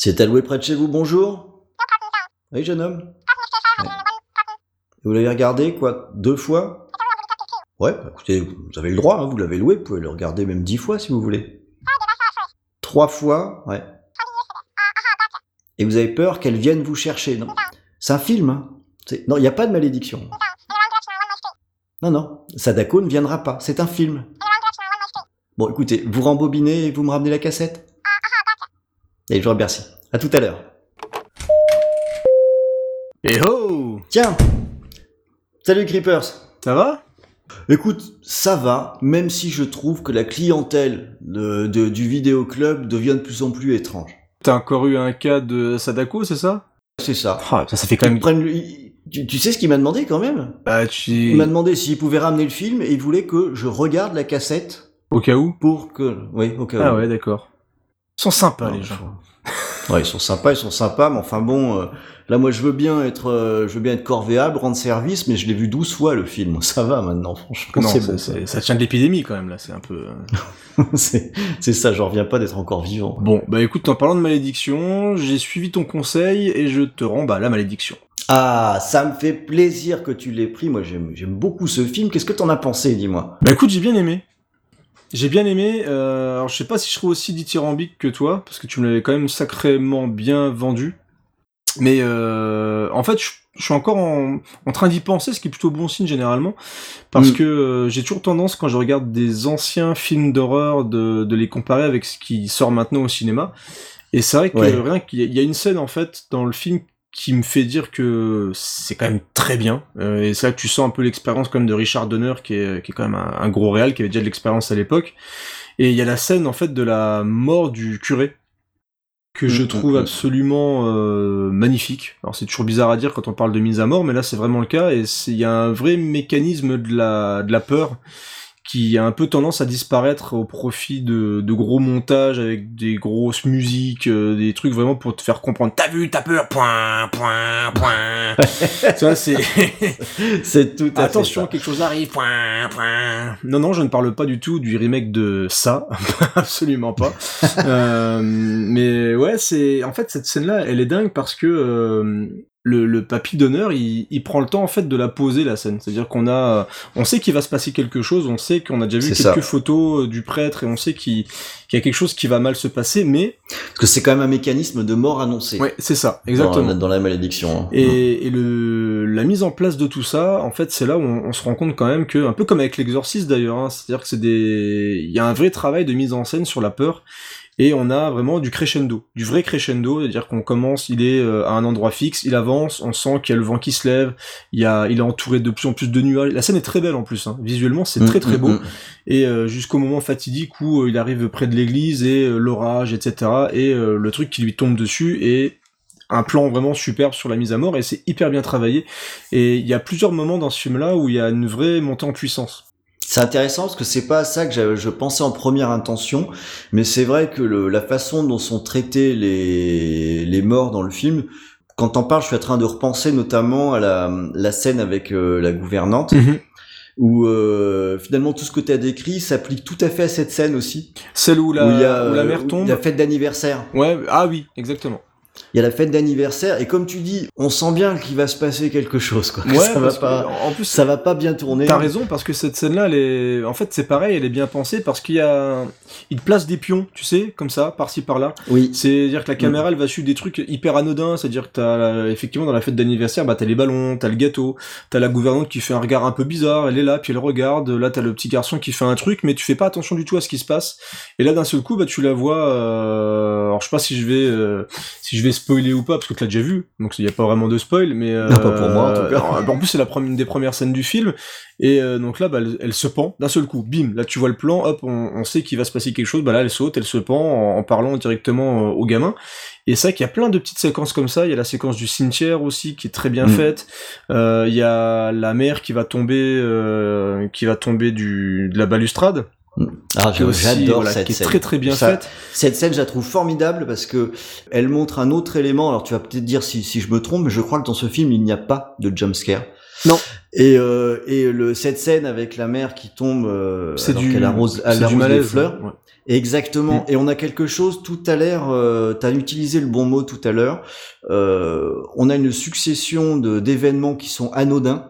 C'est alloué près de chez vous, bonjour. Oui, jeune homme. Ouais. Vous l'avez regardé, quoi, deux fois? Ouais, bah, écoutez, vous avez le droit, hein, vous l'avez loué, vous pouvez le regarder même dix fois si vous voulez. Trois fois Ouais. Et vous avez peur qu'elle vienne vous chercher, non? C'est un film, hein. C'est- Non, il n'y a pas de malédiction. Non, non, Sadako ne viendra pas, c'est un film. Bon, écoutez, vous rembobinez et vous me ramenez la cassette? Et je vous remercie. À tout à l'heure. Eh oh Tiens Salut Creepers Ça va? Écoute, ça va, même si je trouve que la clientèle de, de- du vidéoclub devient de plus en plus étrange. T'as encore eu un cas de Sadako, c'est ça? C'est ça. Ah, ça, ça fait quand Ils même... prennent le- ils- tu, tu sais ce qu'il m'a demandé quand même? Bah, tu... Il m'a demandé s'il pouvait ramener le film et il voulait que je regarde la cassette Au cas où? pour que... Oui, au cas Ah où. ouais, d'accord. Ils sont sympas, Non, les gens. Ouais, ils sont sympas, ils sont sympas, mais enfin bon, euh, là moi je veux bien être, euh, je veux bien être corvéable, rendre service, mais je l'ai vu 12 fois le film, ça va maintenant, franchement, Non, c'est ça, bon. c'est- ça tient de l'épidémie, quand même, là. C'est un peu... euh. c'est ça, j'en reviens pas d'être encore vivant. Bon, bah écoute, en parlant de malédiction, j'ai suivi ton conseil et je te rends, bah, la malédiction. Ah, ça me fait plaisir que tu l'aies pris, moi j'aime j'aime beaucoup ce film, qu'est-ce que t'en as pensé, dis-moi? Bah écoute, j'ai bien aimé. J'ai bien aimé. Euh, alors je sais pas si je serais aussi dithyrambique que toi, parce que tu me l'avais quand même sacrément bien vendu. Mais euh, en fait, je, je suis encore en, en train d'y penser, ce qui est plutôt bon signe généralement, parce Mm. que euh, j'ai toujours tendance quand je regarde des anciens films d'horreur de, de les comparer avec ce qui sort maintenant au cinéma. Et c'est vrai que Ouais. rien qu'il y a une scène en fait dans le film qui me fait dire que c'est quand même très bien. Euh, et c'est là que tu sens un peu l'expérience quand même de Richard Donner, qui est, qui est quand même un, un gros réal, qui avait déjà de l'expérience à l'époque. Et il y a la scène en fait de la mort du curé que je Mm, trouve mm, mm. absolument euh, magnifique. Alors c'est toujours bizarre à dire quand on parle de mise à mort, mais là c'est vraiment le cas et il y a un vrai mécanisme de la, de la peur qui a un peu tendance à disparaître au profit de, de gros montages avec des grosses musiques, euh, des trucs vraiment pour te faire comprendre. T'as vu, t'as peur, point, point, point. ça c'est C'est tout à attention, fait quelque chose arrive, point, point. Non non, je ne parle pas du tout du remake de ça, absolument pas. Euh, mais ouais, c'est en fait cette scène-là, elle est dingue parce que euh, le, le papy d'honneur, il, il prend le temps en fait de la poser la scène. C'est-à-dire qu'on a, on sait qu'il va se passer quelque chose, on sait qu'on a déjà vu quelques ça. photos euh, du prêtre et on sait qu'il y a quelque chose qui va mal se passer, mais. Parce que c'est quand même un mécanisme de mort annoncé. ouais, c'est ça, dans- exactement. Dans, la malédiction. hein. Et, et le, la mise en place de tout ça, en fait, c'est là où on, on se rend compte quand même que, un peu comme avec l'exorciste d'ailleurs, hein, c'est-à-dire que c'est des, il y a un vrai travail de mise en scène sur la peur, et on a vraiment du crescendo, du vrai crescendo, c'est-à-dire qu'on commence, il est euh, à un endroit fixe, il avance, on sent qu'il y a le vent qui se lève, il y a, il est entouré de plus en plus de nuages. La scène est très belle en plus, hein. visuellement c'est très très Mm, beau mm, mm. et euh, jusqu'au moment fatidique où euh, il arrive près de l'église et euh, l'orage, etc. Et euh, le truc qui lui tombe dessus est un plan vraiment superbe sur la mise à mort et c'est hyper bien travaillé. Et il y a plusieurs moments dans ce film-là où il y a une vraie montée en puissance. C'est intéressant parce que c'est pas à ça que je pensais en première intention, mais c'est vrai que le- la façon dont sont traités les, les morts dans le film, quand t'en parles, je suis en train de repenser notamment à la, la scène avec euh, la gouvernante, où euh, finalement tout ce que tu as décrit s'applique tout à fait à cette scène aussi, Celle où la, où il y a où la mère tombe. la fête d'anniversaire. Ouais, ah oui, exactement. Il y a la fête d'anniversaire et comme tu dis, on sent bien qu'il va se passer quelque chose quoi. Ouais, ça va pas, en plus, ça va pas bien tourner. T'as raison parce que cette scène-là, elle est, en fait, c'est pareil, elle est bien pensée parce qu'il y a, il place des pions, tu sais, comme ça, par-ci par-là. Oui. C'est-à-dire que la caméra, elle va suivre des trucs hyper anodins. C'est-à-dire que t'as, effectivement, dans la fête d'anniversaire, bah, t'as les ballons, t'as le gâteau, t'as la gouvernante qui fait un regard un peu bizarre, elle est là, puis elle regarde. Là, t'as le petit garçon qui fait un truc, mais tu fais pas attention du tout à ce qui se passe. Et là, d'un seul coup, bah, tu la vois, euh... alors je sais pas si je vais, euh, si je vais spoiler ou pas, parce que tu l'as déjà vu. Donc, il y a pas vraiment de spoil, mais, euh... Non, pas pour moi, en tout cas. alors, en plus, c'est la première, une des premières scènes du film. Et euh, donc là, bah, elle, elle se pend d'un seul coup. Bim, là tu vois le plan, hop, on, on sait qu'il va se passer quelque chose. Bah là, elle saute, elle se pend en, en parlant directement euh, au gamin. Et c'est vrai qu'il y a plein de petites séquences comme ça. Il y a la séquence du cimetière aussi qui est très bien Mm. faite. Euh, il y a la mère qui va tomber, euh, qui va tomber du de la balustrade. Ah, j'adore voilà, cette qui est scène. très très bien Ça- faite. Cette scène, je la trouve formidable parce que elle montre un autre élément. Alors, tu vas peut-être dire si, si je me trompe, mais je crois que dans ce film, il n'y a pas de jumpscare. Non. Et, euh, et le, cette scène avec la mère qui tombe, euh, C'est alors du, qu'elle arrose, elle arrose les fleurs. ouais. Exactement. Et on a quelque chose tout à l'heure. Euh, tu as utilisé le bon mot tout à l'heure. Euh, on a une succession de d'événements qui sont anodins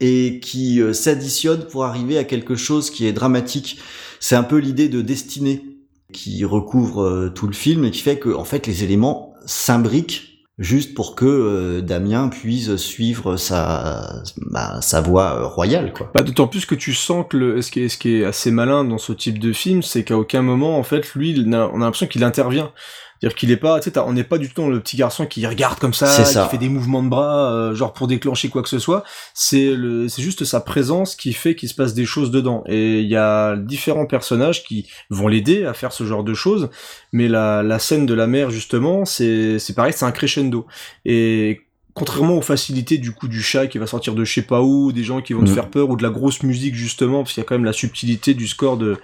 et qui euh, s'additionnent pour arriver à quelque chose qui est dramatique. C'est un peu l'idée de destinée qui recouvre euh, tout le film et qui fait que en fait les éléments s'imbriquent juste pour que euh, Damien puisse suivre sa bah, sa voie euh, royale quoi. Bah, d'autant plus que tu sens que le, ce qui est ce qui est assez malin dans ce type de film, c'est qu'à aucun moment en fait lui on a l'impression qu'il intervient. C'est-à-dire qu'il est pas, tu sais, on n'est pas du tout dans le petit garçon qui regarde comme ça, qui fait des mouvements de bras, euh, genre pour déclencher quoi que ce soit. C'est le, c'est juste sa présence qui fait qu'il se passe des choses dedans. Et il y a différents personnages qui vont l'aider à faire ce genre de choses. Mais la, la scène de la mer justement, c'est, c'est pareil, c'est un crescendo. Et contrairement aux facilités du coup du chat qui va sortir de je sais pas où, des gens qui vont te mm. faire peur ou de la grosse musique justement parce qu'il y a quand même la subtilité du score de,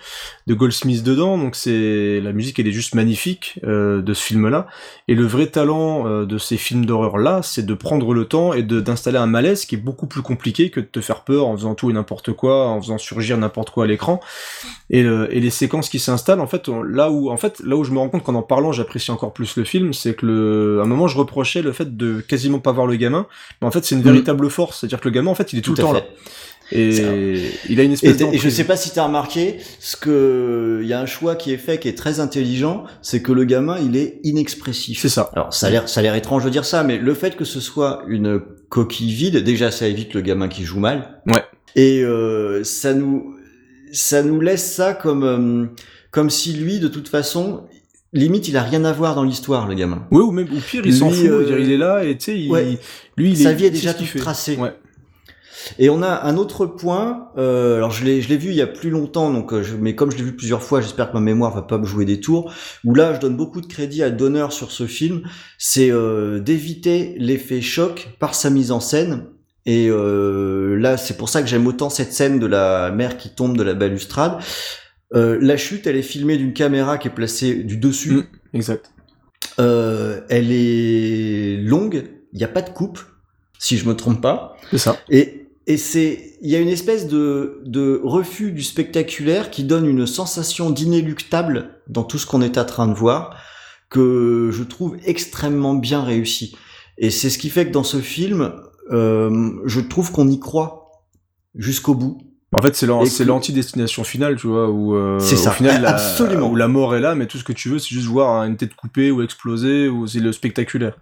de Goldsmith dedans donc c'est la musique elle est juste magnifique euh, de ce film là et le vrai talent euh, de ces films d'horreur là c'est de prendre le temps et d'installer un malaise qui est beaucoup plus compliqué que de te faire peur en faisant tout et n'importe quoi en faisant surgir n'importe quoi à l'écran et, et les séquences qui s'installent en fait là où en fait là où je me rends compte qu'en en parlant j'apprécie encore plus le film c'est que le à un moment je reprochais le fait de quasiment pas voir le gamin, mais en fait c'est une mm. véritable force, c'est-à-dire que le gamin en fait il est tout, le temps là. Et il a une espèce et, et je sais pas si tu as remarqué, ce que il y a un choix qui est fait qui est très intelligent, c'est que le gamin il est inexpressif. C'est ça. Alors ça a l'air ça a l'air étrange de dire ça, mais le fait que ce soit une coquille vide, déjà ça évite le gamin qui joue mal. Ouais. Et euh, ça nous ça nous laisse ça comme euh, comme si lui de toute façon limite il a rien à voir dans l'histoire le gamin. Oui ou même ou pire il s'en fout, euh, il est là et tu sais il, lui il sa vie est déjà tout tracée. Ouais. Et on a un autre point. Euh, alors je l'ai je l'ai vu il y a plus longtemps donc euh, je, mais comme je l'ai vu plusieurs fois j'espère que ma mémoire va pas me jouer des tours. Où là je donne beaucoup de crédit à Donner sur ce film, c'est euh, d'éviter l'effet choc par sa mise en scène. Et euh, là c'est pour ça que j'aime autant cette scène de la mère qui tombe de la balustrade euh, la chute, elle est filmée d'une caméra qui est placée du dessus. Mm, exact. Euh, elle est longue, il n'y a pas de coupe, si je me trompe pas. C'est ça. Et, et c'est, il y a une espèce de, de refus du spectaculaire qui donne une sensation d'inéluctable dans tout ce qu'on est en train de voir, que je trouve extrêmement bien réussi. Et c'est ce qui fait que dans ce film, euh, je trouve qu'on y croit jusqu'au bout. En fait, c'est l'anti-destination finale, tu vois, où euh, c'est ça. au final, la, absolument, où la mort est là, mais tout ce que tu veux, c'est juste voir une tête coupée ou exploser, ou c'est le spectaculaire.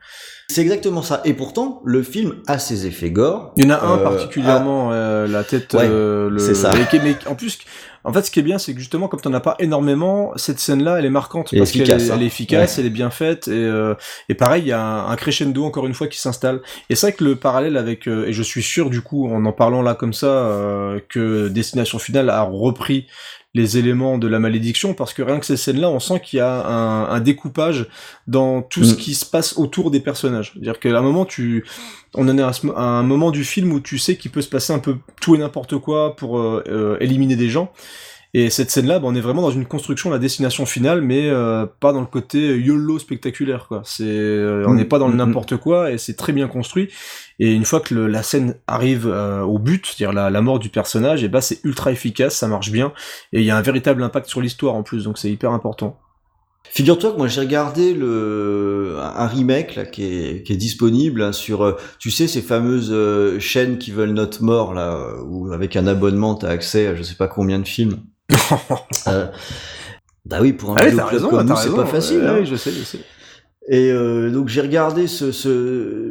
C'est exactement ça. Et pourtant, le film a ses effets gore. Il y en a un euh, particulièrement, euh, la tête. Euh, c'est ça. Mais, en plus, en fait, ce qui est bien, c'est que justement, comme t'en as pas énormément, cette scène-là, elle est marquante parce qu'elle est, elle est, efficace, elle est bien faite, et, euh, et pareil, il y a un, crescendo encore une fois qui s'installe. Et c'est vrai que le parallèle avec, euh, et je suis sûr du coup, en en parlant là comme ça, euh, que Destination Finale a repris les éléments de la malédiction parce que rien que ces scènes-là, on sent qu'il y a un, un, découpage dans tout ce mm. qui se passe autour des personnages. C'est-à-dire qu'à un moment, tu, on en est à, un moment du film où tu sais qu'il peut se passer un peu tout et n'importe quoi pour euh, euh, éliminer des gens. Et cette scène-là, bah, on est vraiment dans une construction de la destination finale, mais euh, pas dans le côté YOLO spectaculaire. Quoi. C'est, on n'est pas dans le mm, mm, n'importe quoi, et c'est très bien construit. Et une fois que la scène arrive au but, c'est-à-dire la, mort du personnage, et bah c'est ultra efficace, ça marche bien, et il y a un véritable impact sur l'histoire en plus, donc c'est hyper important. Figure-toi que moi j'ai regardé le un remake là qui est, qui est disponible hein, sur euh, tu sais ces fameuses euh, chaînes qui veulent notre mort là euh, où avec un abonnement t'as accès à je sais pas combien de films. bah oui pour un ah club comme nous c'est pas facile. hein. Oui je sais je sais. Et euh, donc j'ai regardé ce, ce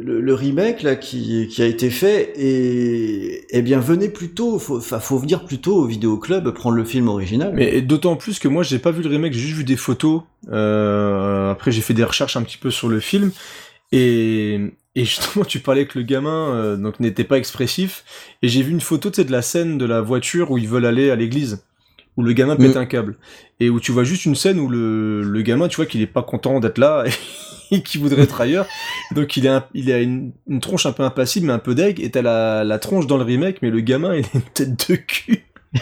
le, remake là qui, qui a été fait et eh bien venez plutôt, faut, faut venir plutôt au vidéoclub prendre le film original. Mais d'autant plus que moi j'ai pas vu le remake, j'ai juste vu des photos. Euh, après j'ai fait des recherches un petit peu sur le film et, et justement tu parlais que le gamin euh, donc n'était pas expressif et j'ai vu une photo de la scène de la voiture où ils veulent aller à l'église où le gamin pète mm. un câble. Et où tu vois juste une scène où le, le gamin tu vois qu'il est pas content d'être là et qu'il voudrait être ailleurs. Donc il, est il a une, une, tronche un peu impassible mais un peu deg et t'as la, la tronche dans le remake mais le gamin il a une tête de cul.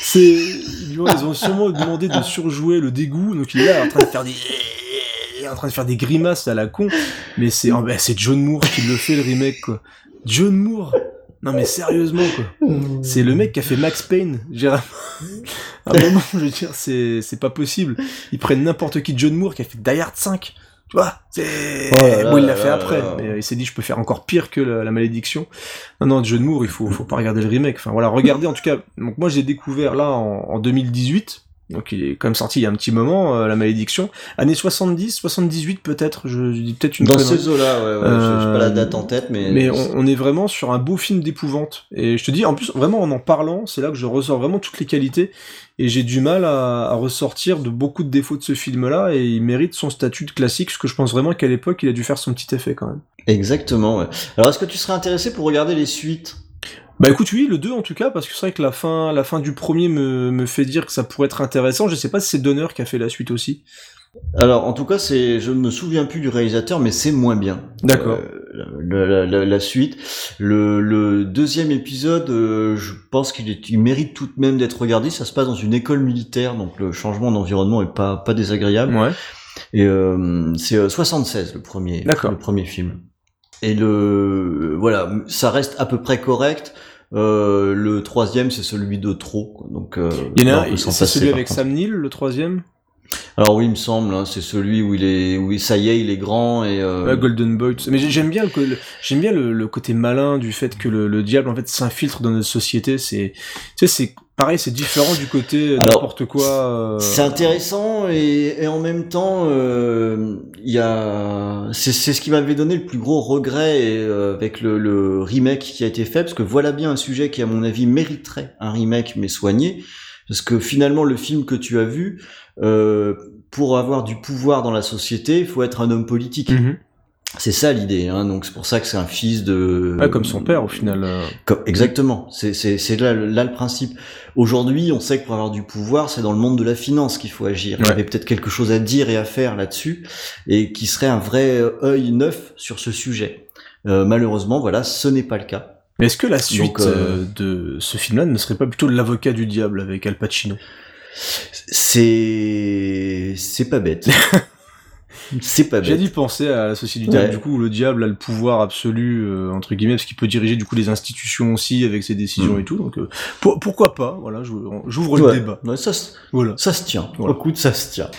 C'est ils ont sûrement demandé de surjouer le dégoût. Donc il est là en train de faire des en train de faire des grimaces à la con. Mais c'est oh, ben, c'est John Moore qui le fait le remake quoi. John Moore Non mais sérieusement quoi. C'est le mec qui a fait Max Payne. J'ai à un moment, je veux dire, c'est c'est pas possible. Ils prennent n'importe qui, John Moore qui a fait Die Hard 5. Tu vois, c'est Oh bon, il l'a fait après, là. mais il s'est dit je peux faire encore pire que la, la malédiction. Non non, John Moore, il faut faut pas regarder le remake. Enfin voilà, regardez en tout cas. Donc moi j'ai découvert là en, en 2018. Donc il est quand même sorti il y a un petit moment, euh, la malédiction. Année 70, 78 peut-être, je, je dis peut-être une Dans ces eaux-là, ouais, ouais, je- j'ai pas la Euh, date en tête, mais. Mais on, on est vraiment sur un beau film d'épouvante. Et je te dis, en plus, vraiment en en parlant, c'est là que je ressors vraiment toutes les qualités. Et j'ai du mal à, à ressortir de beaucoup de défauts de ce film-là. Et il mérite son statut de classique, parce que je pense vraiment qu'à l'époque, il a dû faire son petit effet quand même. Exactement, ouais. Alors, est-ce que tu serais intéressé pour regarder les suites? Bah écoute, oui, le 2 en tout cas, parce que c'est vrai que la fin, la fin du premier me, me fait dire que ça pourrait être intéressant. Je sais pas si c'est Donner qui a fait la suite aussi. Alors, en tout cas, c'est, je ne me souviens plus du réalisateur, mais c'est moins bien. D'accord. Euh, la, la- la- la suite. Le, le deuxième épisode, euh, je pense qu'il est, il mérite tout de même d'être regardé. Ça se passe dans une école militaire, donc le changement d'environnement est pas, pas désagréable. Ouais. Et euh, c'est euh, 76 le premier, le premier film. Et le voilà, ça reste à peu près correct. Euh, le troisième, c'est celui de trop. Donc, euh, Il y en là, a c'est celui avec contre. Sam Neill, le troisième? Alors oui, il me semble, hein, c'est celui où il est, où il- ça y est, il est grand et. Euh, Ouais, Golden Boy. tout ça. Mais j'ai- j'aime bien le, j'aime bien le, le côté malin du fait que le, le diable en fait s'infiltre dans notre société. C'est, tu sais, c'est pareil, c'est différent du côté euh, n'importe quoi. euh, C'est intéressant et, et en même temps, euh, il y a, c'est c'est ce qui m'avait donné le plus gros regret et, avec le, le remake qui a été fait, parce que voilà bien un sujet qui à mon avis mériterait un remake mais soigné, parce que finalement le film que tu as vu, euh, pour avoir du pouvoir dans la société, il faut être un homme politique. mhm. C'est ça l'idée, hein, donc c'est pour ça que c'est un fils de. Ouais, comme son père au final. euh. Comme- exactement, c'est là, le- là le principe. Aujourd'hui, on sait que pour avoir du pouvoir, c'est dans le monde de la finance qu'il faut agir. Il y avait peut-être quelque chose à dire et à faire là-dessus, et qui serait un vrai euh, œil neuf sur ce sujet. Euh, malheureusement, voilà, ce n'est pas le cas. Mais est-ce que la suite Donc, euh, de ce film-là ne serait pas plutôt l'avocat du diable avec Al Pacino? C'est c'est pas bête. c'est pas J'ai dit penser à la société du diable, Ouais. du coup, où le diable a le pouvoir absolu, euh, entre guillemets, parce qu'il peut diriger du coup les institutions aussi avec ses décisions Mm. et tout. Donc, euh, pour- pourquoi pas Voilà, j'ouvre Ouais. le débat. Ouais, ça, Voilà. ça se tient. Voilà. Écoute, ça se tient.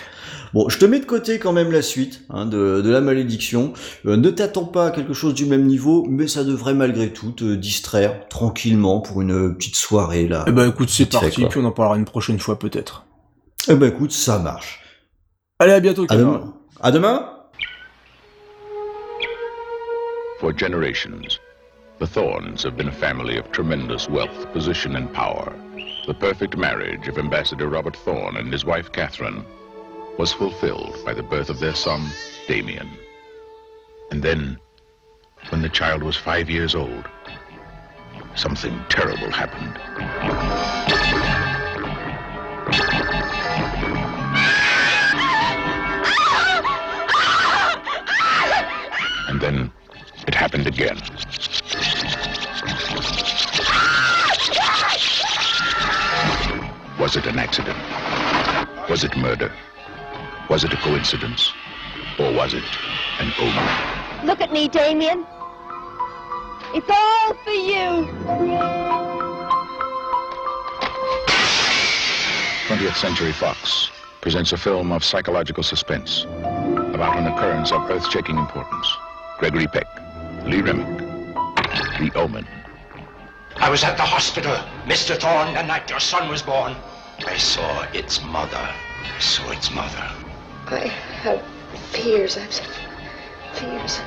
Bon, je te mets de côté quand même la suite hein, de, de la malédiction. Euh, ne t'attends pas à quelque chose du même niveau, mais ça devrait malgré tout te distraire tranquillement pour une petite soirée là. Eh ben, écoute, c'est parti, quoi. puis on en parlera une prochaine fois peut-être. Eh ben écoute, ça marche. Allez, à bientôt, À demain. À demain. For generations, the Thorns have been a family of tremendous wealth, position, and power. The perfect marriage of Ambassador Robert Thorne and his wife Catherine was fulfilled by the birth of their son, Damien. And then, when the child was five years old, something terrible happened. And then it happened again. Was it an accident? Was it murder? Was it a coincidence? Or was it an omen? Look at me, Damien. It's all for you. 20th Century Fox presents a film of psychological suspense about an occurrence of earth-shaking importance. Gregory Peck, Lee Remick, The Omen. I was at the hospital, Mr. Thorne, the night your son was born. I saw its mother. I saw its mother. I have fears. I have fears.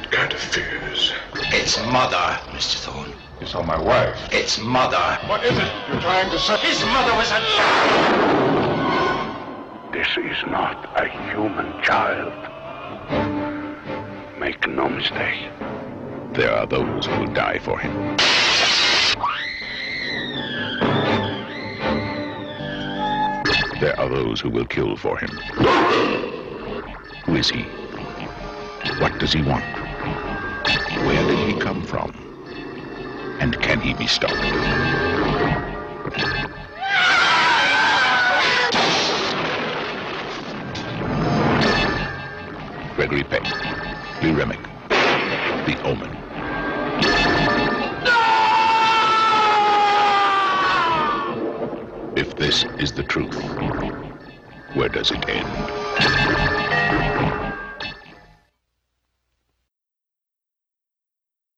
What Kind of fears. Its mother, Mr. Thorne. You saw my wife. Its mother. What is it you're trying to say? His mother was a. This is not a human child. Make no mistake. There are those who will die for him. There are those who will kill for him. Who is he? What does he want? Where did he come from? And can he be stopped? Gregory Peck, Lee Remick, The Omen. This is the truth. Where does it end?